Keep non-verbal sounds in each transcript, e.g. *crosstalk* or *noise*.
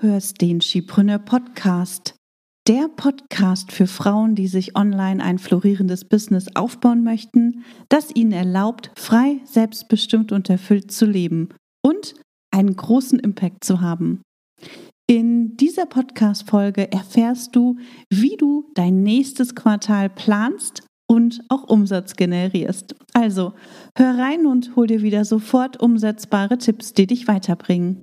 hörst den Skipreneur Podcast. Der Podcast für Frauen, die sich online ein florierendes Business aufbauen möchten, das ihnen erlaubt, frei, selbstbestimmt und erfüllt zu leben und einen großen Impact zu haben. In dieser Podcast-Folge erfährst du, wie du dein nächstes Quartal planst und auch Umsatz generierst. Also hör rein und hol dir wieder sofort umsetzbare Tipps, die dich weiterbringen.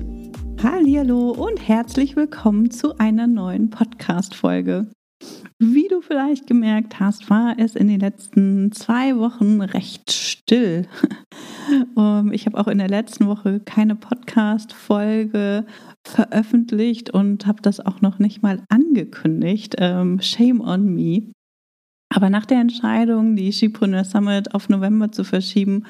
Hallo und herzlich willkommen zu einer neuen Podcast-Folge. Wie du vielleicht gemerkt hast, war es in den letzten zwei Wochen recht still. *laughs* Ich habe auch in der letzten Woche keine Podcast-Folge veröffentlicht und habe das auch noch nicht mal angekündigt. Ähm, shame on me. Aber nach der Entscheidung, die Skipreneur Summit auf November zu verschieben,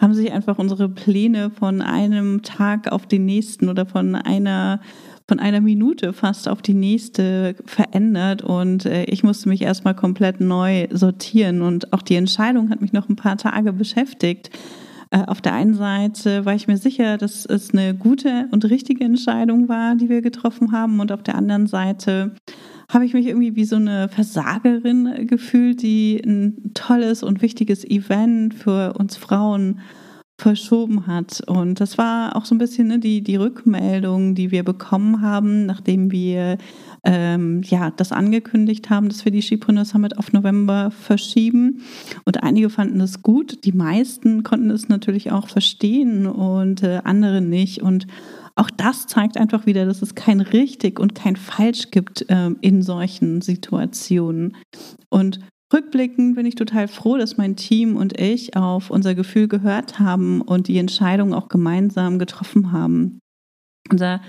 haben sich einfach unsere Pläne von einem Tag auf den nächsten oder von einer von einer Minute fast auf die nächste verändert und äh, ich musste mich erstmal komplett neu sortieren und auch die Entscheidung hat mich noch ein paar Tage beschäftigt. Äh, auf der einen Seite war ich mir sicher, dass es eine gute und richtige Entscheidung war, die wir getroffen haben und auf der anderen Seite habe ich mich irgendwie wie so eine Versagerin gefühlt, die ein tolles und wichtiges Event für uns Frauen verschoben hat. Und das war auch so ein bisschen ne, die, die Rückmeldung, die wir bekommen haben, nachdem wir ähm, ja, das angekündigt haben, dass wir die Skipreneur Summit auf November verschieben. Und einige fanden es gut, die meisten konnten es natürlich auch verstehen und äh, andere nicht. Und auch das zeigt einfach wieder, dass es kein richtig und kein falsch gibt ähm, in solchen Situationen. Und Rückblickend bin ich total froh, dass mein Team und ich auf unser Gefühl gehört haben und die Entscheidung auch gemeinsam getroffen haben. Unser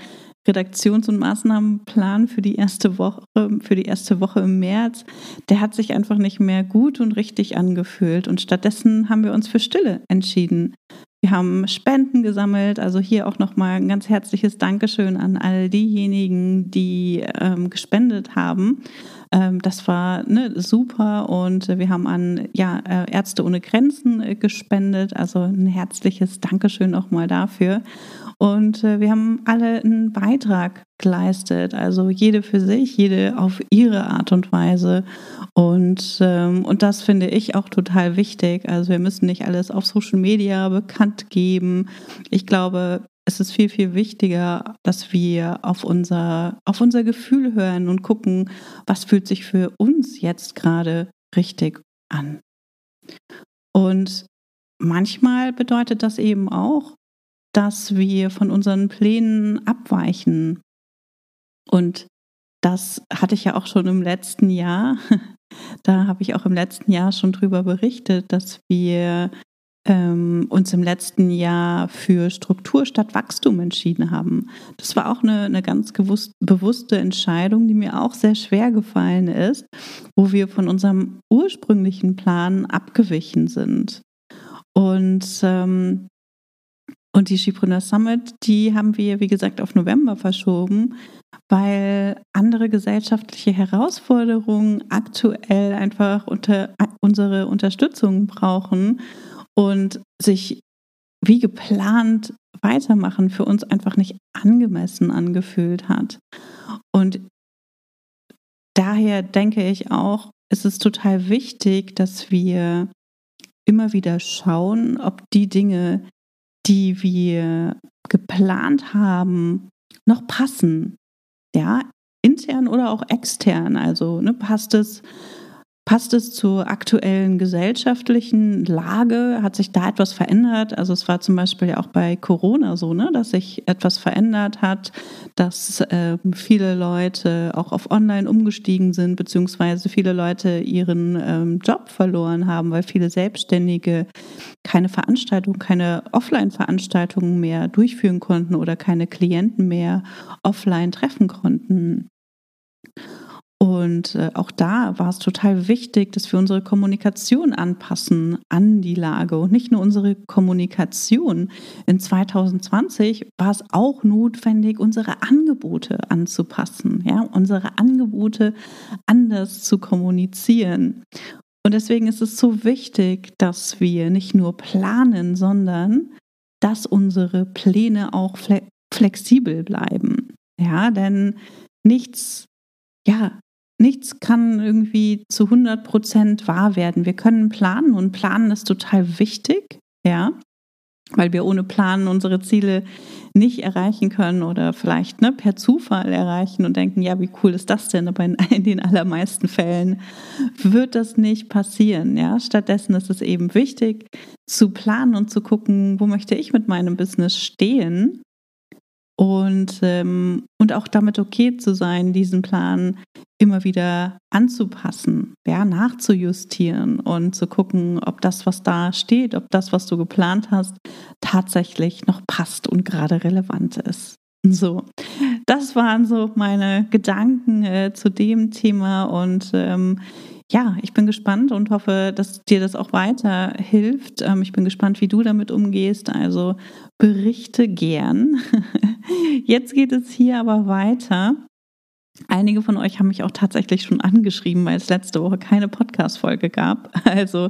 Redaktions- und Maßnahmenplan für die erste Woche, für die erste Woche im März, der hat sich einfach nicht mehr gut und richtig angefühlt. Und stattdessen haben wir uns für Stille entschieden. Wir haben Spenden gesammelt, also hier auch nochmal ein ganz herzliches Dankeschön an all diejenigen, die ähm, gespendet haben. Ähm, das war ne, super und wir haben an ja, äh, Ärzte ohne Grenzen äh, gespendet, also ein herzliches Dankeschön nochmal dafür. Und äh, wir haben alle einen Beitrag geleistet, also jede für sich, jede auf ihre Art und Weise. Und, ähm, und das finde ich auch total wichtig. Also wir müssen nicht alles auf Social Media bekannt geben. Ich glaube, es ist viel, viel wichtiger, dass wir auf unser, auf unser Gefühl hören und gucken, was fühlt sich für uns jetzt gerade richtig an. Und manchmal bedeutet das eben auch, dass wir von unseren Plänen abweichen. Und das hatte ich ja auch schon im letzten Jahr. *laughs* Da habe ich auch im letzten Jahr schon drüber berichtet, dass wir ähm, uns im letzten Jahr für Struktur statt Wachstum entschieden haben. Das war auch eine, eine ganz gewusst, bewusste Entscheidung, die mir auch sehr schwer gefallen ist, wo wir von unserem ursprünglichen Plan abgewichen sind. Und ähm, und die Skipreneur Summit, die haben wir, wie gesagt, auf November verschoben, weil andere gesellschaftliche Herausforderungen aktuell einfach unter, unsere Unterstützung brauchen und sich wie geplant weitermachen für uns einfach nicht angemessen angefühlt hat. Und daher denke ich auch, ist es total wichtig, dass wir immer wieder schauen, ob die Dinge, die wir geplant haben, noch passen. Ja, intern oder auch extern. Also ne, passt es Passt es zur aktuellen gesellschaftlichen Lage? Hat sich da etwas verändert? Also es war zum Beispiel ja auch bei Corona so, ne, dass sich etwas verändert hat, dass äh, viele Leute auch auf Online umgestiegen sind, beziehungsweise viele Leute ihren ähm, Job verloren haben, weil viele Selbstständige keine Veranstaltungen, keine Offline-Veranstaltungen mehr durchführen konnten oder keine Klienten mehr offline treffen konnten. Und äh, auch da war es total wichtig, dass wir unsere Kommunikation anpassen an die Lage und nicht nur unsere Kommunikation. In 2020 war es auch notwendig, unsere Angebote anzupassen, ja, unsere Angebote anders zu kommunizieren. Und deswegen ist es so wichtig, dass wir nicht nur planen, sondern dass unsere Pläne auch flexibel bleiben. Ja, denn nichts ja, nichts kann irgendwie zu 100 Prozent wahr werden. Wir können planen und planen ist total wichtig, ja, weil wir ohne Planen unsere Ziele nicht erreichen können oder vielleicht ne, per Zufall erreichen und denken, ja, wie cool ist das denn? Aber in, in den allermeisten Fällen wird das nicht passieren. Ja? Stattdessen ist es eben wichtig zu planen und zu gucken, wo möchte ich mit meinem Business stehen und, ähm, und auch damit okay zu sein, diesen Plan immer wieder anzupassen, ja, nachzujustieren und zu gucken, ob das, was da steht, ob das, was du geplant hast, tatsächlich noch passt und gerade relevant ist. So, das waren so meine Gedanken äh, zu dem Thema und ähm, ja, ich bin gespannt und hoffe, dass dir das auch weiterhilft. Ähm, ich bin gespannt, wie du damit umgehst. Also berichte gern. *laughs* Jetzt geht es hier aber weiter. Einige von euch haben mich auch tatsächlich schon angeschrieben, weil es letzte Woche keine Podcast-Folge gab. *laughs* Also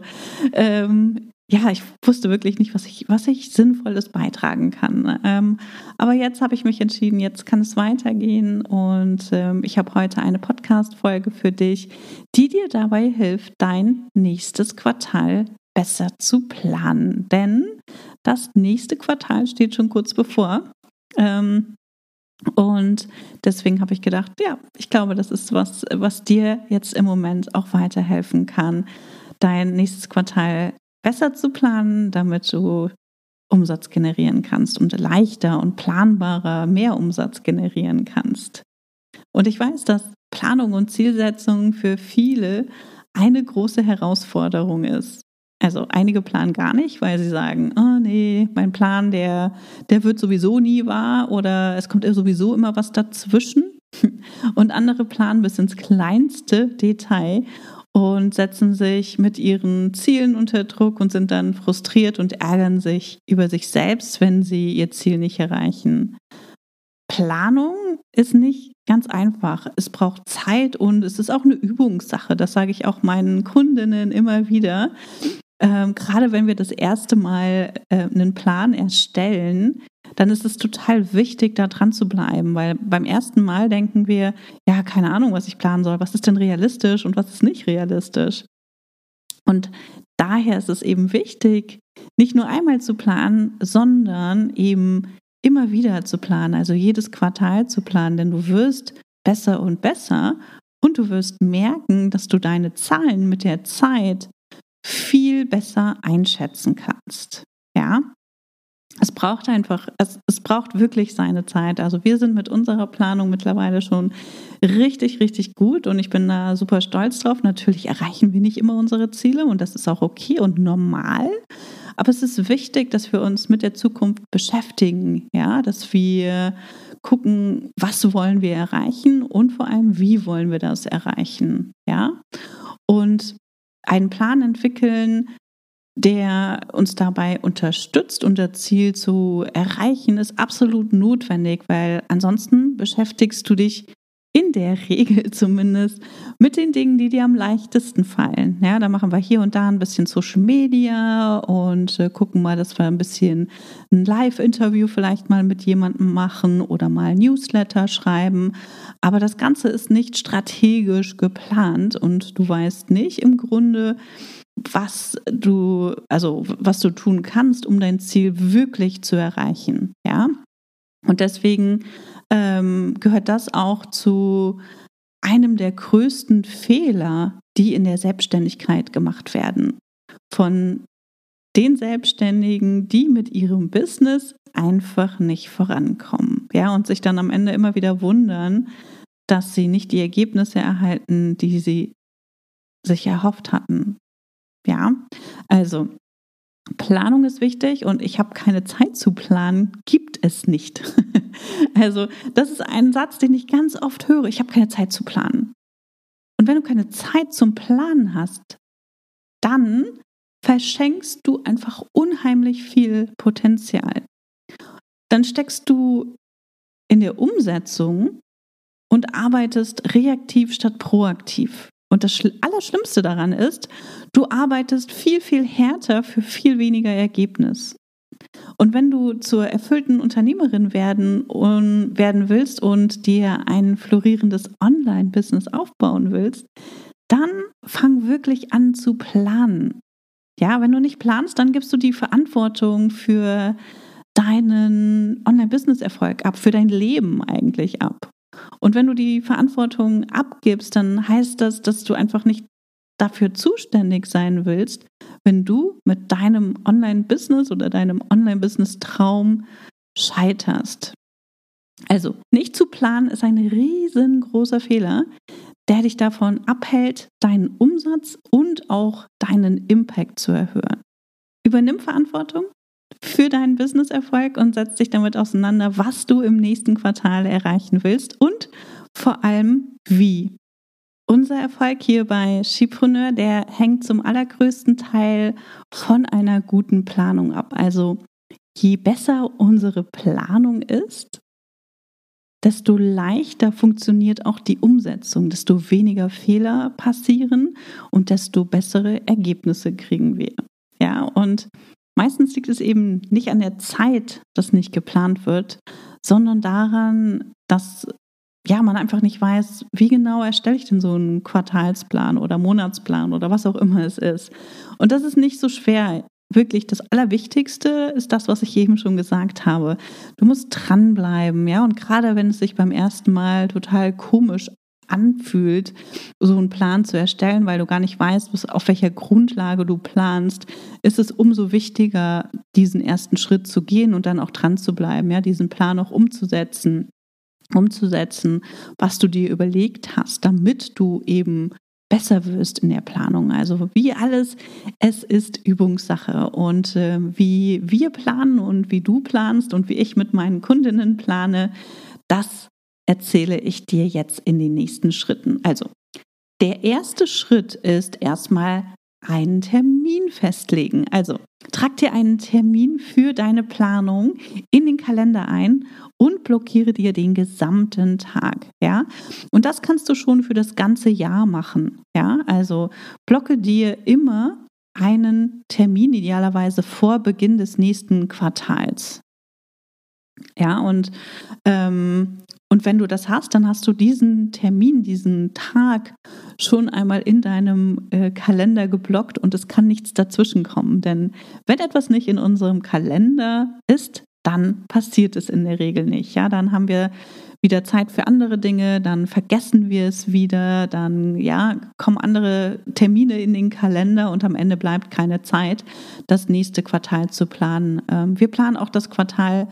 ähm, ja, ich wusste wirklich nicht, was ich, was ich Sinnvolles beitragen kann. Ähm, aber jetzt habe ich mich entschieden, jetzt kann es weitergehen und ähm, ich habe heute eine Podcast-Folge für dich, die dir dabei hilft, dein nächstes Quartal besser zu planen. Denn das nächste Quartal steht schon kurz bevor. Ähm, und deswegen habe ich gedacht, ja, ich glaube, das ist was, was dir jetzt im Moment auch weiterhelfen kann, dein nächstes Quartal besser zu planen, damit du Umsatz generieren kannst und leichter und planbarer mehr Umsatz generieren kannst. Und ich weiß, dass Planung und Zielsetzung für viele eine große Herausforderung ist. Also einige planen gar nicht, weil sie sagen, oh nee, mein Plan, der, der wird sowieso nie wahr oder es kommt sowieso immer was dazwischen. *laughs* Und andere planen bis ins kleinste Detail und setzen sich mit ihren Zielen unter Druck und sind dann frustriert und ärgern sich über sich selbst, wenn sie ihr Ziel nicht erreichen. Planung ist nicht ganz einfach. Es braucht Zeit und es ist auch eine Übungssache. Das sage ich auch meinen Kundinnen immer wieder. Ähm, gerade wenn wir das erste Mal äh, einen Plan erstellen, dann ist es total wichtig, da dran zu bleiben, weil beim ersten Mal denken wir, ja, keine Ahnung, was ich planen soll, was ist denn realistisch und was ist nicht realistisch. Und daher ist es eben wichtig, nicht nur einmal zu planen, sondern eben immer wieder zu planen, also jedes Quartal zu planen, denn du wirst besser und besser und du wirst merken, dass du deine Zahlen mit der Zeit viel besser einschätzen kannst. Ja, es braucht einfach, es, es braucht wirklich seine Zeit. Also wir sind mit unserer Planung mittlerweile schon richtig, richtig gut und ich bin da super stolz drauf. Natürlich erreichen wir nicht immer unsere Ziele und das ist auch okay und normal. Aber es ist wichtig, dass wir uns mit der Zukunft beschäftigen, ja, dass wir gucken, was wollen wir erreichen und vor allem, wie wollen wir das erreichen, ja. Und einen Plan entwickeln, der uns dabei unterstützt, unser Ziel zu erreichen, ist absolut notwendig, weil ansonsten beschäftigst du dich in der Regel *laughs* zumindest mit den Dingen, die dir am leichtesten fallen. Ja, da machen wir hier und da ein bisschen Social Media und äh, gucken mal, dass wir ein bisschen ein Live-Interview vielleicht mal mit jemandem machen oder mal Newsletter schreiben. Aber das Ganze ist nicht strategisch geplant und du weißt nicht im Grunde, was du, also was du tun kannst, um dein Ziel wirklich zu erreichen. Ja. Und deswegen ähm, gehört das auch zu einem der größten Fehler, die in der Selbstständigkeit gemacht werden. Von den Selbstständigen, die mit ihrem Business einfach nicht vorankommen. Ja, und sich dann am Ende immer wieder wundern, dass sie nicht die Ergebnisse erhalten, die sie sich erhofft hatten. Ja, also Planung ist wichtig und ich habe keine Zeit zu planen, gibt es nicht. *laughs* also das ist ein Satz, den ich ganz oft höre. Ich habe keine Zeit zu planen. Und wenn du keine Zeit zum Planen hast, dann verschenkst du einfach unheimlich viel Potenzial. Dann steckst du in der Umsetzung und arbeitest reaktiv statt proaktiv. Und das Allerschlimmste daran ist, du arbeitest viel, viel härter für viel weniger Ergebnis. Und wenn du zur erfüllten Unternehmerin werden, und werden willst und dir ein florierendes Online-Business aufbauen willst, dann fang wirklich an zu planen. Ja, wenn du nicht planst, dann gibst du die Verantwortung für deinen Online-Business-Erfolg ab, für dein Leben eigentlich ab. Und wenn du die Verantwortung abgibst, dann heißt das, dass du einfach nicht dafür zuständig sein willst, wenn du mit deinem Online-Business oder deinem Online-Business-Traum scheiterst. Also nicht zu planen ist ein riesengroßer Fehler, der dich davon abhält, deinen Umsatz und auch deinen Impact zu erhöhen. Übernimm Verantwortung für deinen Businesserfolg und setz dich damit auseinander, was du im nächsten Quartal erreichen willst und vor allem wie. Unser Erfolg hier bei Skipreneur, der hängt zum allergrößten Teil von einer guten Planung ab. Also je besser unsere Planung ist, desto leichter funktioniert auch die Umsetzung, desto weniger Fehler passieren und desto bessere Ergebnisse kriegen wir. Ja, und Meistens liegt es eben nicht an der Zeit, dass nicht geplant wird, sondern daran, dass ja, man einfach nicht weiß, wie genau erstelle ich denn so einen Quartalsplan oder Monatsplan oder was auch immer es ist. Und das ist nicht so schwer. Wirklich, das Allerwichtigste ist das, was ich eben schon gesagt habe. Du musst dranbleiben, ja, und gerade wenn es sich beim ersten Mal total komisch anfühlt, so einen Plan zu erstellen, weil du gar nicht weißt, auf welcher Grundlage du planst, ist es umso wichtiger, diesen ersten Schritt zu gehen und dann auch dran zu bleiben, ja, diesen Plan auch umzusetzen, umzusetzen, was du dir überlegt hast, damit du eben besser wirst in der Planung. Also wie alles, es ist Übungssache. Und äh, wie wir planen und wie du planst und wie ich mit meinen Kundinnen plane, das erzähle ich dir jetzt in den nächsten Schritten. Also, der erste Schritt ist erstmal einen Termin festlegen. Also, trag dir einen Termin für deine Planung in den Kalender ein und blockiere dir den gesamten Tag, ja? Und das kannst du schon für das ganze Jahr machen, ja? Also, blocke dir immer einen Termin idealerweise vor Beginn des nächsten Quartals. Ja, und ähm, und wenn du das hast, dann hast du diesen Termin, diesen Tag schon einmal in deinem äh, Kalender geblockt und es kann nichts dazwischen kommen. Denn wenn etwas nicht in unserem Kalender ist, dann passiert es in der Regel nicht. Ja, dann haben wir wieder Zeit für andere Dinge, dann vergessen wir es wieder, dann ja, kommen andere Termine in den Kalender und am Ende bleibt keine Zeit, das nächste Quartal zu planen. Ähm, wir planen auch das Quartal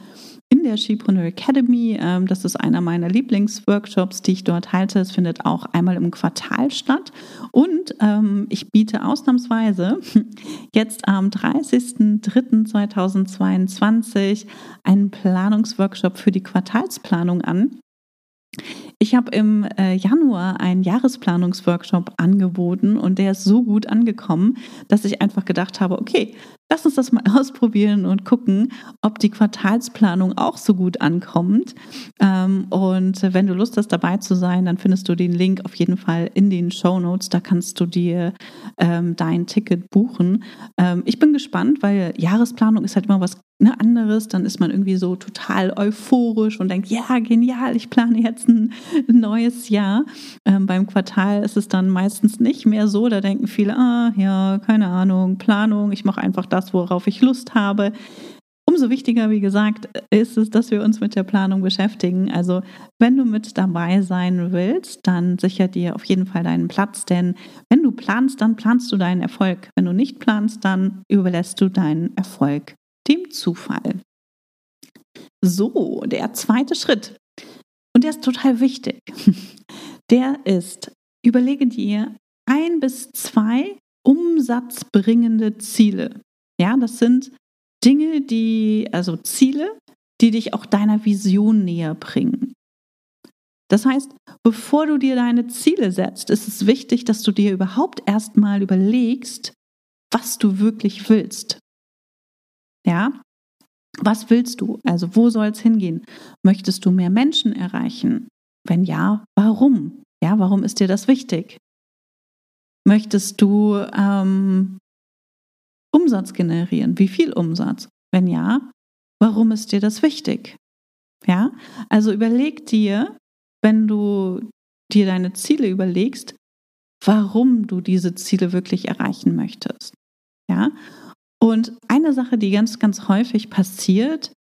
der Skipreneur Academy. Ähm, das ist einer meiner Lieblingsworkshops, die ich dort halte. Es findet auch einmal im Quartal statt. Und ähm, ich biete ausnahmsweise *laughs* jetzt am 30.03.2022 einen Planungsworkshop für die Quartalsplanung an. Ich habe im äh, Januar einen Jahresplanungsworkshop angeboten und der ist so gut angekommen, dass ich einfach gedacht habe, okay, lass uns das mal *laughs* ausprobieren und gucken, ob die Quartalsplanung auch so gut ankommt. Ähm, und wenn du Lust hast, dabei zu sein, dann findest du den Link auf jeden Fall in den Show Notes. Da kannst du dir ähm, dein Ticket buchen. Ähm, ich bin gespannt, weil Jahresplanung ist halt immer was ne, anderes, dann ist man irgendwie so total euphorisch und denkt, ja, genial, ich plane jetzt ein *laughs* neues Jahr. Ähm, beim Quartal ist es dann meistens nicht mehr so. Da denken viele, ah, ja, keine Ahnung, Planung, ich mache einfach das, worauf ich Lust habe. umso wichtiger, wie gesagt, ist es, dass wir uns mit der Planung beschäftigen. Also wenn du mit dabei sein willst, dann sicher dir auf jeden Fall deinen Platz, denn wenn du planst, dann planst du deinen Erfolg. Wenn du nicht planst, dann überlässt du deinen Erfolg dem Zufall. So, der zweite Schritt. Und der ist total wichtig. *laughs* Der ist, überlege dir ein bis zwei umsatzbringende Ziele. Ja, das sind Dinge, die, also Ziele, die dich auch deiner Vision näher bringen. Das heißt, bevor du dir deine Ziele setzt, ist es wichtig, dass du dir überhaupt erstmal überlegst, was du wirklich willst. Ja? Was willst du? Also wo soll es hingehen? Möchtest du mehr Menschen erreichen? Wenn ja, warum? Ja, warum ist dir das wichtig? Möchtest du ähm, Umsatz generieren? Wie viel Umsatz? Wenn ja, warum ist dir das wichtig? Ja, also überleg dir, wenn du dir deine Ziele überlegst, warum du diese Ziele wirklich erreichen möchtest. Ja, und eine Sache, die ganz, ganz häufig passiert,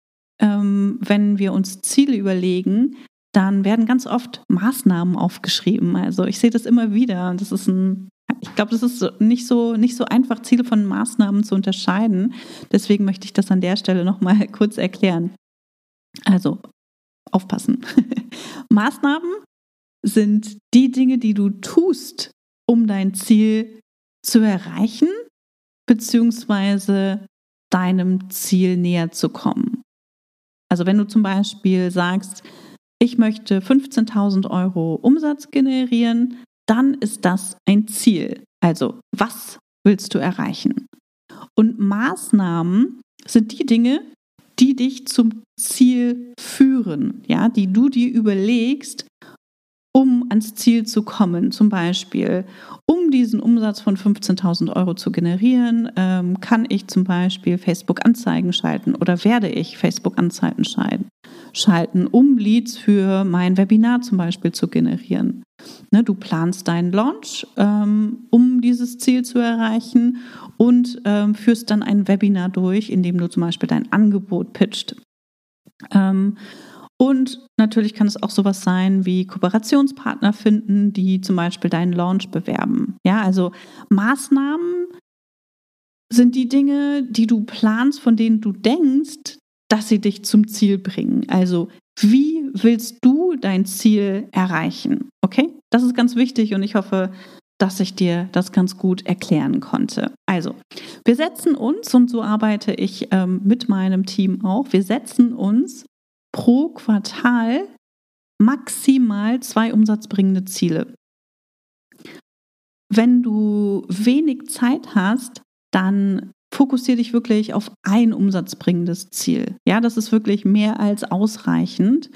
ähm, wenn wir uns Ziele überlegen, dann werden ganz oft Maßnahmen aufgeschrieben. Also ich sehe das immer wieder und das ist ein ich glaube, das ist nicht so, nicht so einfach, Ziele von Maßnahmen zu unterscheiden. Deswegen möchte ich das an der Stelle nochmal *laughs* kurz erklären. Also, aufpassen. *laughs* Maßnahmen sind die Dinge, die du tust, um dein Ziel zu erreichen, beziehungsweise deinem Ziel näher zu kommen. Also wenn du zum Beispiel sagst, ich möchte 15.000 Euro Umsatz generieren, dann ist das ein Ziel. Also, was willst du erreichen? Und Maßnahmen sind die Dinge, die dich zum Ziel führen, ja, die du dir überlegst, um ans Ziel zu kommen. Zum Beispiel, um diesen Umsatz von 15.000 Euro zu generieren, ähm, kann ich zum Beispiel Facebook-Anzeigen schalten oder werde ich Facebook-Anzeigen schalten, um Leads für mein Webinar zum Beispiel zu generieren. Ne, du planst deinen Launch, ähm, um dieses Ziel zu erreichen und ähm, führst dann ein Webinar durch, in dem du zum Beispiel dein Angebot pitcht. Ähm, und natürlich kann es auch sowas sein wie Kooperationspartner finden, die zum Beispiel deinen Launch bewerben. Ja, also Maßnahmen sind die Dinge, die du planst, von denen du denkst, dass sie dich zum Ziel bringen. Also wie willst du dein Ziel erreichen? Okay, das ist ganz wichtig und ich hoffe, dass ich dir das ganz gut erklären konnte. Also, wir setzen uns, und so arbeite ich ähm, mit meinem Team auch, wir setzen uns pro Quartal maximal zwei umsatzbringende Ziele. Wenn du wenig Zeit hast, dann fokussiere dich wirklich auf ein umsatzbringendes Ziel. Ja, das ist wirklich mehr als ausreichend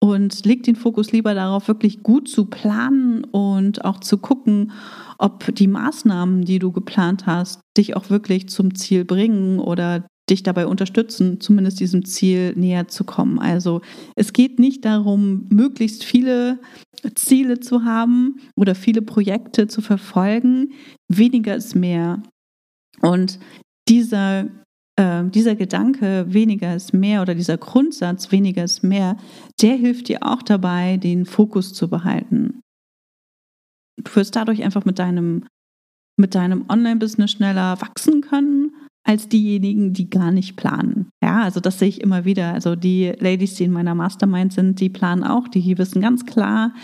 und leg den Fokus lieber darauf, wirklich gut zu planen und auch zu gucken, ob die Maßnahmen, die du geplant hast, dich auch wirklich zum Ziel bringen oder dich dabei unterstützen, zumindest diesem Ziel näher zu kommen. Also es geht nicht darum, möglichst viele Ziele zu haben oder viele Projekte zu verfolgen. Weniger ist mehr. Und dieser, äh, dieser Gedanke, weniger ist mehr oder dieser Grundsatz, weniger ist mehr, der hilft dir auch dabei, den Fokus zu behalten. Du wirst dadurch einfach mit deinem, mit deinem Online-Business schneller wachsen können als diejenigen, die gar nicht planen. Ja, also das sehe ich immer wieder. Also die Ladies, die in meiner Mastermind sind, die planen auch, die wissen ganz klar,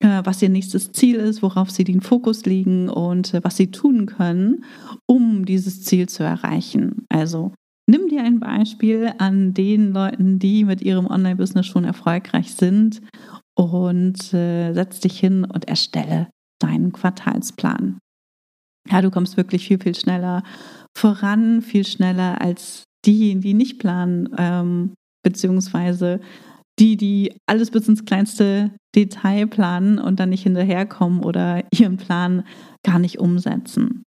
äh, was ihr nächstes Ziel ist, worauf sie den Fokus legen und äh, was sie tun können, um dieses Ziel zu erreichen. Also nimm dir ein Beispiel an den Leuten, die mit ihrem Online-Business schon erfolgreich sind und äh, setz dich hin und erstelle deinen Quartalsplan. Ja, du kommst wirklich viel, viel schneller voran, viel schneller als diejenigen, die nicht planen, ähm, beziehungsweise die, die alles bis ins kleinste Detail planen und dann nicht hinterherkommen oder ihren Plan gar nicht umsetzen.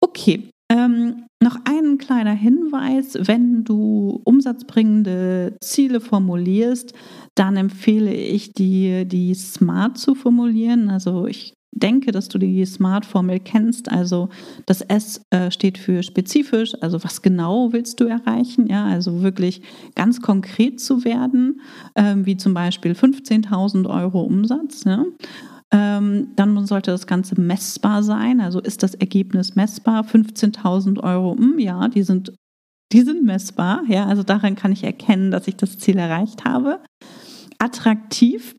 Okay, ähm, noch ein kleiner Hinweis, wenn du umsatzbringende Ziele formulierst, dann empfehle ich dir, die smart zu formulieren. Also ich denke, dass du die SMART-Formel kennst. Also das S äh, steht für spezifisch, also was genau willst du erreichen? Ja, also wirklich ganz konkret zu werden, ähm, wie zum Beispiel 15.000 Euro Umsatz. Ja? Ähm, dann sollte das Ganze messbar sein. Also ist das Ergebnis messbar? 15.000 Euro, hm, ja, die sind, die sind messbar. Ja, also daran kann ich erkennen, dass ich das Ziel erreicht habe. Attraktiv,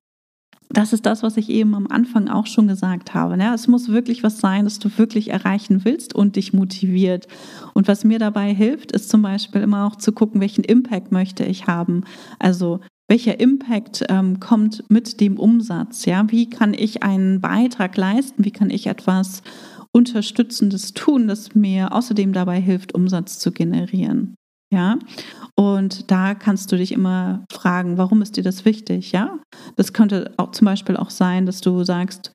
das ist das, was ich eben am Anfang auch schon gesagt habe. Ne? Es muss wirklich was sein, das du wirklich erreichen willst und dich motiviert. Und was mir dabei hilft, ist zum Beispiel immer auch zu gucken, welchen Impact möchte ich haben. Also welcher Impact ähm, kommt mit dem Umsatz? Ja, wie kann ich einen Beitrag leisten? Wie kann ich etwas Unterstützendes tun, das mir außerdem dabei hilft, Umsatz zu generieren? Ja, und da kannst du dich immer fragen, warum ist dir das wichtig? Ja, das könnte auch zum Beispiel auch sein, dass du sagst,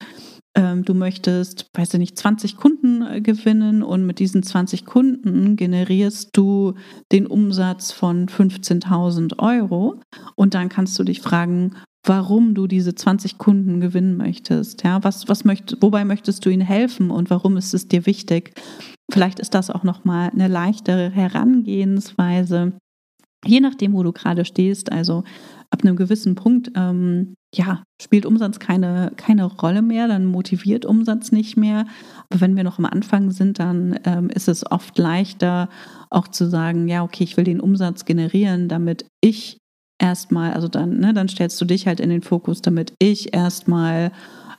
ähm, du möchtest, weiß ich nicht, 20 Kunden äh, gewinnen und mit diesen 20 Kunden generierst du den Umsatz von 15.000 Euro und dann kannst du dich fragen, warum du diese 20 Kunden gewinnen möchtest. Ja, was, was möcht, wobei möchtest du ihnen helfen und warum ist es dir wichtig? Vielleicht ist das auch nochmal eine leichtere Herangehensweise, je nachdem, wo du gerade stehst. Also ab einem gewissen Punkt, ähm, ja, spielt Umsatz keine, keine Rolle mehr, dann motiviert Umsatz nicht mehr. Aber wenn wir noch am Anfang sind, dann ähm, ist es oft leichter, auch zu sagen, ja, okay, ich will den Umsatz generieren, damit ich erstmal, also dann, ne, dann stellst du dich halt in den Fokus, damit ich erstmal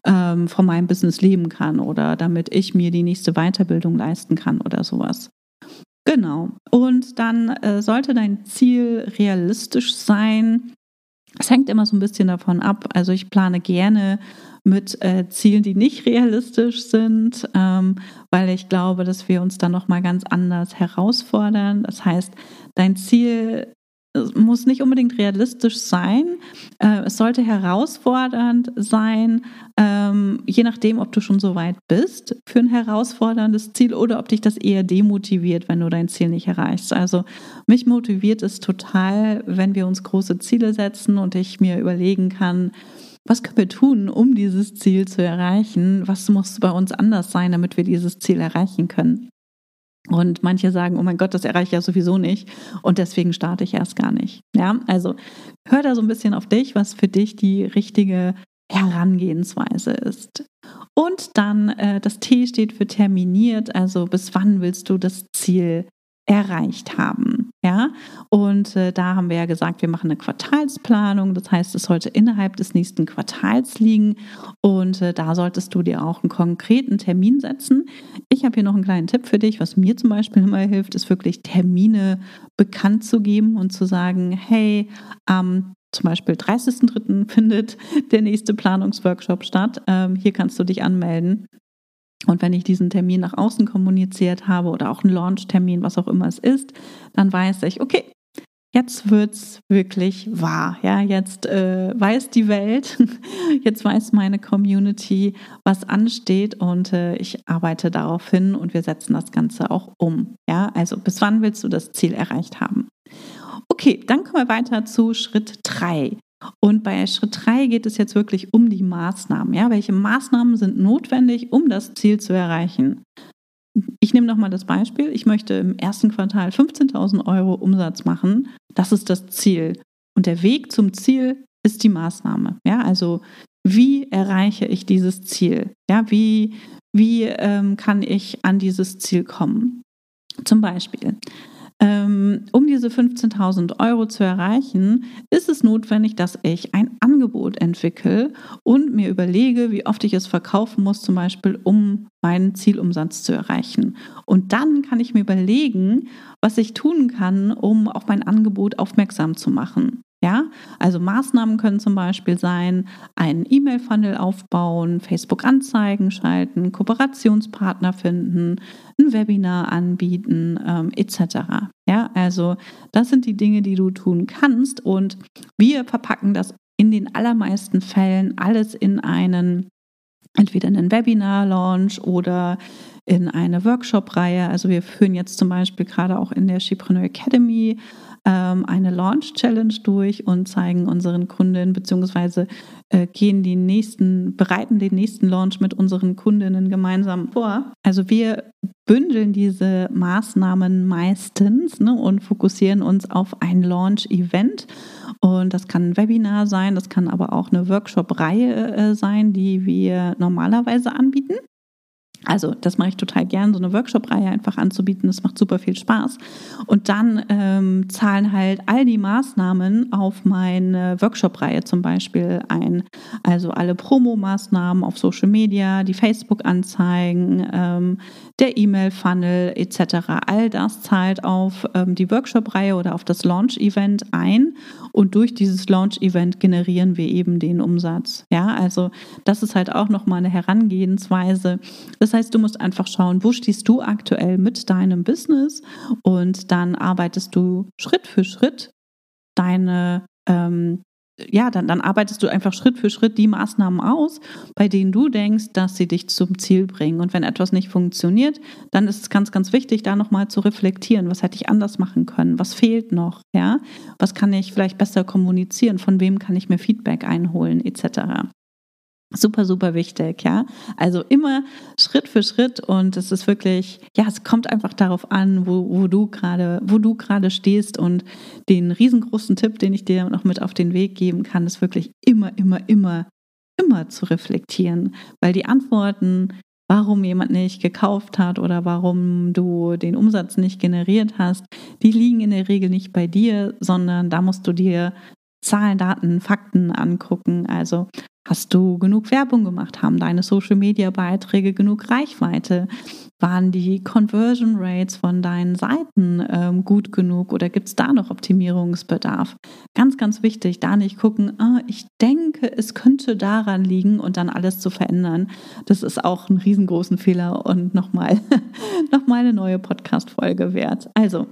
ähm, von meinem Business leben kann oder damit ich mir die nächste Weiterbildung leisten kann oder sowas. Genau. Und dann äh, sollte dein Ziel realistisch sein. Es hängt immer so ein bisschen davon ab. Also ich plane gerne mit äh, Zielen, die nicht realistisch sind, ähm, weil ich glaube, dass wir uns dann noch mal ganz anders herausfordern. Das heißt, dein Ziel muss nicht unbedingt realistisch sein. Äh, es sollte herausfordernd sein, ähm, je nachdem, ob du schon so weit bist für ein herausforderndes Ziel oder ob dich das eher demotiviert, wenn du dein Ziel nicht erreichst. Also mich motiviert es total, wenn wir uns große Ziele setzen und ich mir überlegen kann, was können wir tun, um dieses Ziel zu erreichen? Was muss bei uns anders sein, damit wir dieses Ziel erreichen können? Und manche sagen, oh mein Gott, das erreiche ich ja sowieso nicht und deswegen starte ich erst gar nicht. Ja, also hör da so ein bisschen auf dich, was für dich die richtige Herangehensweise ist. Und dann äh, das T steht für terminiert, also bis wann willst du das Ziel erreicht haben. Ja, und äh, da haben wir ja gesagt, wir machen eine Quartalsplanung. Das heißt, es sollte innerhalb des nächsten Quartals liegen und äh, da solltest du dir auch einen konkreten Termin setzen. Ich habe hier noch einen kleinen Tipp für dich, was mir zum Beispiel *laughs* immer hilft, ist wirklich Termine bekannt zu geben und zu sagen, hey, am zum Beispiel 30.03. *laughs* findet der nächste Planungsworkshop statt. Ähm, hier kannst du dich anmelden. Und wenn ich diesen Termin nach außen kommuniziert habe oder auch einen Launch-Termin, was auch immer es ist, dann weiß ich, okay, jetzt wird's wirklich wahr. Ja, jetzt äh, weiß die Welt, *laughs* jetzt weiß meine Community, was ansteht und äh, ich arbeite darauf hin und wir setzen das Ganze auch um. Ja, also bis wann willst du das Ziel erreicht haben? Okay, dann kommen wir weiter zu Schritt 3. Und bei Schritt 3 geht es jetzt wirklich um die Maßnahmen. Ja? Welche Maßnahmen sind notwendig, um das Ziel zu erreichen? Ich nehme nochmal das Beispiel. Ich möchte im ersten Quartal 15.000 Euro Umsatz machen. Das ist das Ziel. Und der Weg zum Ziel ist die Maßnahme. Ja, also wie erreiche ich dieses Ziel? Ja, wie, wie ähm, kann ich an dieses Ziel kommen? Zum Beispiel, um diese 15.000 Euro zu erreichen, ist es notwendig, dass ich ein Angebot entwickle und mir überlege, wie oft ich es verkaufen muss, zum Beispiel, um meinen Zielumsatz zu erreichen. Und dann kann ich mir überlegen, was ich tun kann, um auf mein Angebot aufmerksam zu machen. Ja, also Maßnahmen können zum Beispiel sein, einen E-Mail-Funnel aufbauen, Facebook-Anzeigen schalten, Kooperationspartner finden, ein Webinar anbieten, ähm, etc. Ja, also das sind die Dinge, die du tun kannst und wir verpacken das in den allermeisten Fällen alles in einen entweder in einen Webinar-Launch oder in eine Workshop-Reihe. Also wir führen jetzt zum Beispiel gerade auch in der Shipreneur Academy ähm, eine Launch Challenge durch und zeigen unseren Kunden beziehungsweise äh, gehen die nächsten, bereiten den nächsten Launch mit unseren Kundinnen gemeinsam vor. Also wir bündeln diese Maßnahmen meistens ne, und fokussieren uns auf ein Launch-Event. Und das kann ein Webinar sein, das kann aber auch eine Workshop-Reihe äh, sein, die wir normalerweise anbieten. Also das mache ich total gern, so eine Workshop-Reihe einfach anzubieten. Das macht super viel Spaß. Und dann ähm, zahlen halt all die Maßnahmen auf meine Workshop-Reihe zum Beispiel ein. Also alle Promo-Maßnahmen auf Social Media, die Facebook-Anzeigen, ähm, der E-Mail-Funnel etc. All das zahlt auf ähm, die Workshop-Reihe oder auf das Launch-Event ein. Und durch dieses Launch-Event generieren wir eben den Umsatz. Ja, also das ist halt auch nochmal eine Herangehensweise. Das heißt, du musst einfach schauen, wo stehst du aktuell mit deinem Business und dann arbeitest du Schritt für Schritt deine, ähm, ja, dann, dann arbeitest du einfach Schritt für Schritt die Maßnahmen aus, bei denen du denkst, dass sie dich zum Ziel bringen. Und wenn etwas nicht funktioniert, dann ist es ganz, ganz wichtig, da nochmal zu reflektieren. Was hätte ich anders machen können? Was fehlt noch? Ja? Was kann ich vielleicht besser kommunizieren? Von wem kann ich mir Feedback einholen? Etc. Super, super wichtig, ja. Also immer Schritt für Schritt und es ist wirklich, ja, es kommt einfach darauf an, wo, wo du gerade, wo du gerade stehst und den riesengroßen Tipp, den ich dir noch mit auf den Weg geben kann, ist wirklich immer, immer, immer, immer zu reflektieren, weil die Antworten, warum jemand nicht gekauft hat oder warum du den Umsatz nicht generiert hast, die liegen in der Regel nicht bei dir, sondern da musst du dir Zahlen, Daten, Fakten angucken. Also Hast du genug Werbung gemacht? Haben deine Social-Media-Beiträge genug Reichweite? Waren die Conversion Rates von deinen Seiten ähm, gut genug oder gibt es da noch Optimierungsbedarf? Ganz, ganz wichtig, da nicht gucken, ah, ich denke, es könnte daran liegen und dann alles zu verändern. Das ist auch ein riesengroßen Fehler und nochmal *laughs* noch mal eine neue Podcast-Folge wert. Also,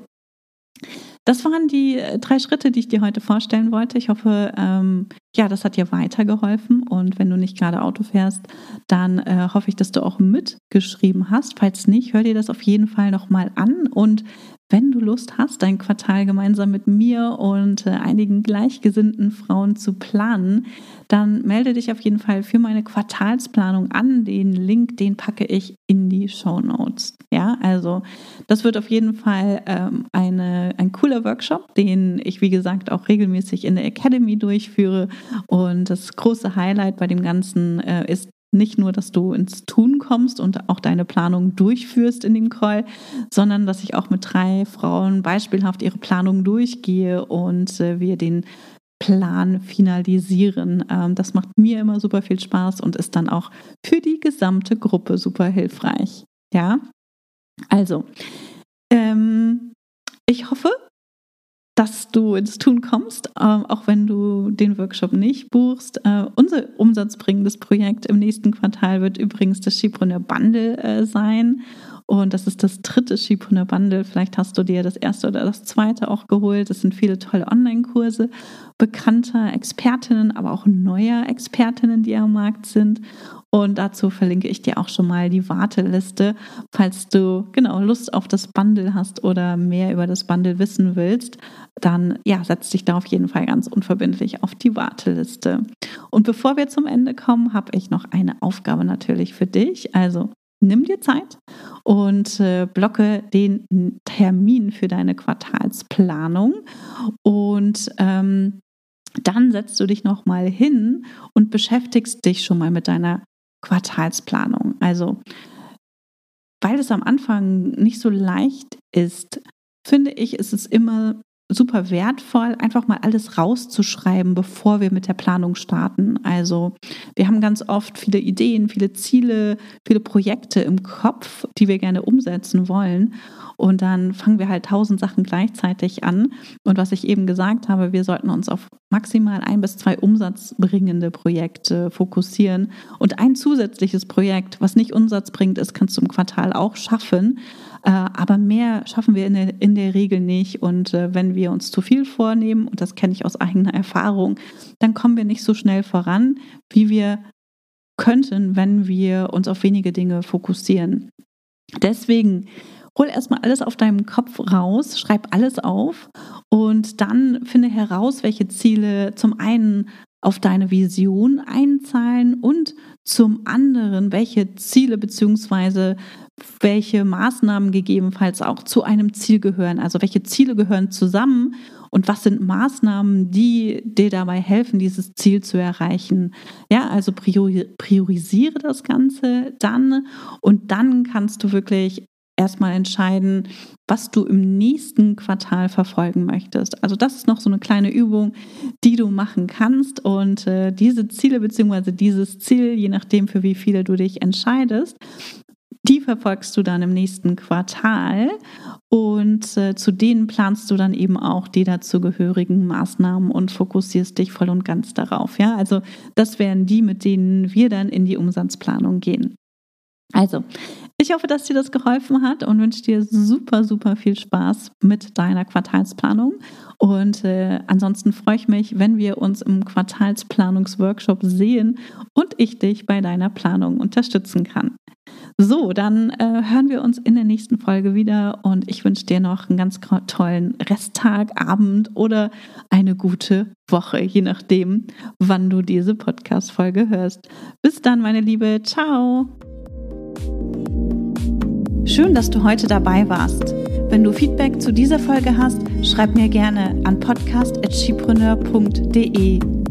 das waren die äh, drei Schritte, die ich dir heute vorstellen wollte. Ich hoffe, ähm, ja, das hat dir weitergeholfen. Und wenn du nicht gerade Auto fährst, dann äh, hoffe ich, dass du auch mitgeschrieben hast. Falls nicht, hör dir das auf jeden Fall nochmal an. Und wenn du Lust hast, dein Quartal gemeinsam mit mir und äh, einigen gleichgesinnten Frauen zu planen, dann melde dich auf jeden Fall für meine Quartalsplanung an. Den Link, den packe ich in die Show Notes. Ja, also das wird auf jeden Fall ähm, eine, ein cooler Workshop, den ich, wie gesagt, auch regelmäßig in der Academy durchführe. Und das große Highlight bei dem Ganzen äh, ist nicht nur, dass du ins Tun kommst und auch deine Planung durchführst in dem Call, sondern dass ich auch mit drei Frauen beispielhaft ihre Planung durchgehe und äh, wir den Plan finalisieren. Ähm, das macht mir immer super viel Spaß und ist dann auch für die gesamte Gruppe super hilfreich. Ja, also ähm, ich hoffe, dass du ins Tun kommst, äh, auch wenn du den Workshop nicht buchst. Äh, unser umsatzbringendes Projekt im nächsten Quartal wird übrigens das Schiebrunner Bundle äh, sein. Und das ist das dritte Schiebrunner Bundle. Vielleicht hast du dir das erste oder das zweite auch geholt. Das sind viele tolle Online-Kurse bekannter Expertinnen, aber auch neuer Expertinnen, die am Markt sind. Und dazu verlinke ich dir auch schon mal die Warteliste, falls du genau Lust auf das Bundle hast oder mehr über das Bundle wissen willst. Dann ja, setz dich da auf jeden Fall ganz unverbindlich auf die Warteliste. Und bevor wir zum Ende kommen, habe ich noch eine Aufgabe natürlich für dich. Also nimm dir Zeit und äh, blocke den Termin für deine Quartalsplanung und ähm, dann setzt du dich noch mal hin und beschäftigst dich schon mal mit deiner Quartalsplanung. Also, weil es am Anfang nicht so leicht ist, finde ich, ist es immer super wertvoll, einfach mal alles rauszuschreiben, bevor wir mit der Planung starten. Also wir haben ganz oft viele Ideen, viele Ziele, viele Projekte im Kopf, die wir gerne umsetzen wollen. Und dann fangen wir halt tausend Sachen gleichzeitig an. Und was ich eben gesagt habe, wir sollten uns auf maximal ein bis zwei umsatzbringende Projekte fokussieren. Und ein zusätzliches Projekt, was nicht Umsatz bringt, ist, kannst du im Quartal auch schaffen. Äh, aber mehr schaffen wir in der, in der Regel nicht. Und äh, wenn wir uns zu viel vornehmen, und das kenne ich aus eigener Erfahrung, dann kommen wir nicht so schnell voran, wie wir könnten, wenn wir uns auf wenige Dinge fokussieren. Deswegen hol erstmal alles auf deinem Kopf raus, schreib alles auf und dann finde heraus, welche Ziele zum einen auf deine Vision einzahlen und zum anderen, welche Ziele bzw. welche Maßnahmen gegebenenfalls auch zu einem Ziel gehören. Also welche Ziele gehören zusammen und was sind Maßnahmen, die dir dabei helfen, dieses Ziel zu erreichen. Ja, also priorisiere das Ganze dann und dann kannst du wirklich erstmal entscheiden, was du im nächsten Quartal verfolgen möchtest. Also das ist noch so eine kleine Übung, die du machen kannst und äh, diese Ziele bzw. dieses Ziel, je nachdem für wie viele du dich entscheidest, die verfolgst du dann im nächsten Quartal und äh, zu denen planst du dann eben auch die dazugehörigen Maßnahmen und fokussierst dich voll und ganz darauf. Ja, also das wären die, mit denen wir dann in die Umsatzplanung gehen. Also, ich hoffe, dass dir das geholfen hat und wünsche dir super, super viel Spaß mit deiner Quartalsplanung. Und äh, ansonsten freue ich mich, wenn wir uns im Quartalsplanungsworkshop sehen und ich dich bei deiner Planung unterstützen kann. So, dann äh, hören wir uns in der nächsten Folge wieder und ich wünsche dir noch einen ganz tollen Resttag, Abend oder eine gute Woche, je nachdem, wann du diese Podcast-Folge hörst. Bis dann, meine Liebe. Ciao. Schön, dass du heute dabei warst. Wenn du Feedback zu dieser Folge hast, schreib mir gerne an podcast.chipreneur.de